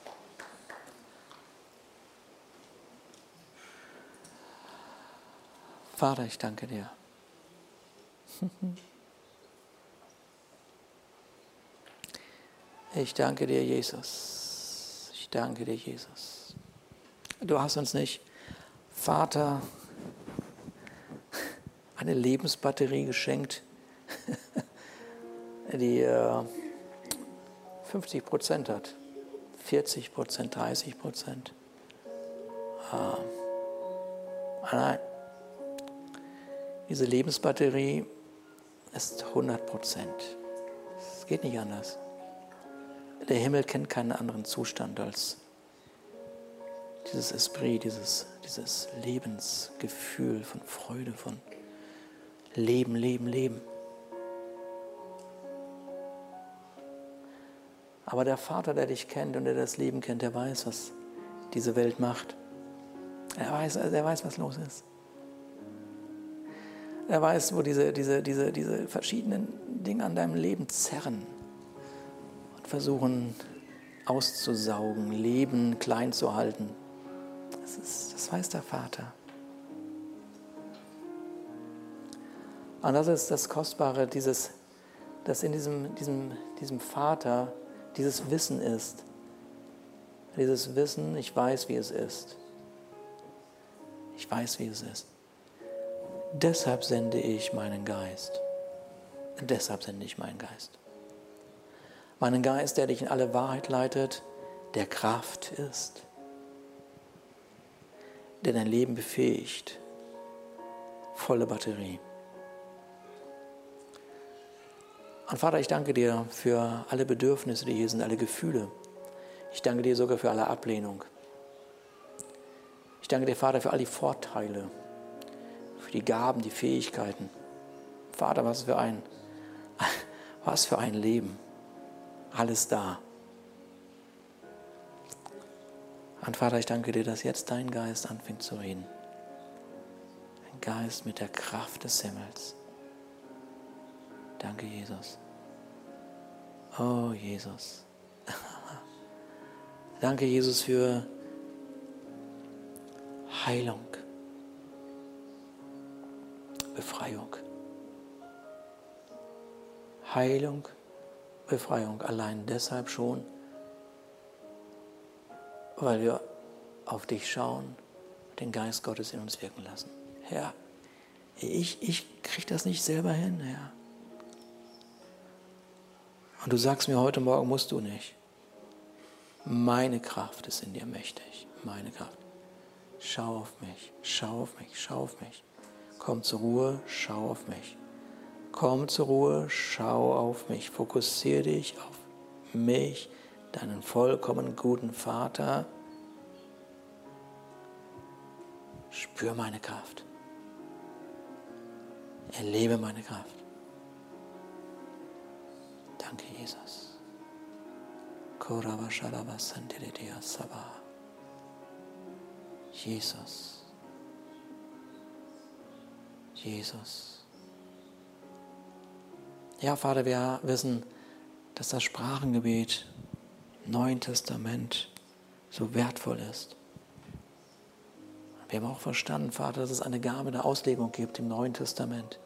[SPEAKER 1] Vater, ich danke dir. [laughs] Ich danke dir, Jesus. Ich danke dir, Jesus. Du hast uns nicht, Vater, eine Lebensbatterie geschenkt, [laughs] die 50 Prozent hat, 40 Prozent, 30 Prozent. Ah, nein, diese Lebensbatterie ist 100 Prozent. Es geht nicht anders. Der Himmel kennt keinen anderen Zustand als dieses Esprit, dieses, dieses Lebensgefühl von Freude, von Leben, Leben, Leben. Aber der Vater, der dich kennt und der das Leben kennt, der weiß, was diese Welt macht. Er weiß, er weiß, was los ist. Er weiß, wo diese, diese, diese, diese verschiedenen Dinge an deinem Leben zerren und versuchen auszusaugen, Leben klein zu halten. Das, ist, das weiß der Vater. Und das ist das Kostbare, dieses, dass in diesem, diesem, diesem Vater dieses Wissen ist. Dieses Wissen, ich weiß, wie es ist. Ich weiß, wie es ist. Deshalb sende ich meinen Geist. Deshalb sende ich meinen Geist. Meinen Geist, der dich in alle Wahrheit leitet, der Kraft ist, der dein Leben befähigt. Volle Batterie. Und Vater, ich danke dir für alle Bedürfnisse, die hier sind, alle Gefühle. Ich danke dir sogar für alle Ablehnung. Ich danke dir, Vater, für all die Vorteile, für die Gaben, die Fähigkeiten. Vater, was für ein, [laughs] was für ein Leben. Alles da. Und Vater, ich danke dir, dass jetzt dein Geist anfängt zu reden. Ein Geist mit der Kraft des Himmels. Danke, Jesus. Oh, Jesus. [laughs] Danke, Jesus, für Heilung. Befreiung. Heilung, Befreiung allein deshalb schon, weil wir auf dich schauen, den Geist Gottes in uns wirken lassen. Herr, ich, ich kriege das nicht selber hin, Herr. Und du sagst mir heute Morgen, musst du nicht. Meine Kraft ist in dir mächtig. Meine Kraft. Schau auf mich, schau auf mich, schau auf mich. Komm zur Ruhe, schau auf mich. Komm zur Ruhe, schau auf mich. Fokussiere dich auf mich, deinen vollkommen guten Vater. Spür meine Kraft. Erlebe meine Kraft. Danke, Jesus. Jesus. Jesus. Ja, Vater, wir wissen, dass das Sprachengebet im Neuen Testament so wertvoll ist. Wir haben auch verstanden, Vater, dass es eine Gabe der Auslegung gibt im Neuen Testament.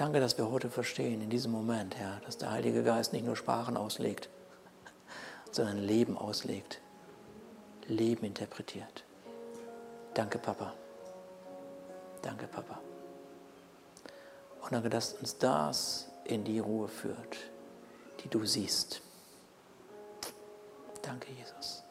[SPEAKER 1] Danke, dass wir heute verstehen, in diesem Moment, Herr, dass der Heilige Geist nicht nur Sprachen auslegt, [laughs] sondern Leben auslegt, Leben interpretiert. Danke, Papa. Danke, Papa. Und danke, dass uns das in die Ruhe führt, die du siehst. Danke, Jesus.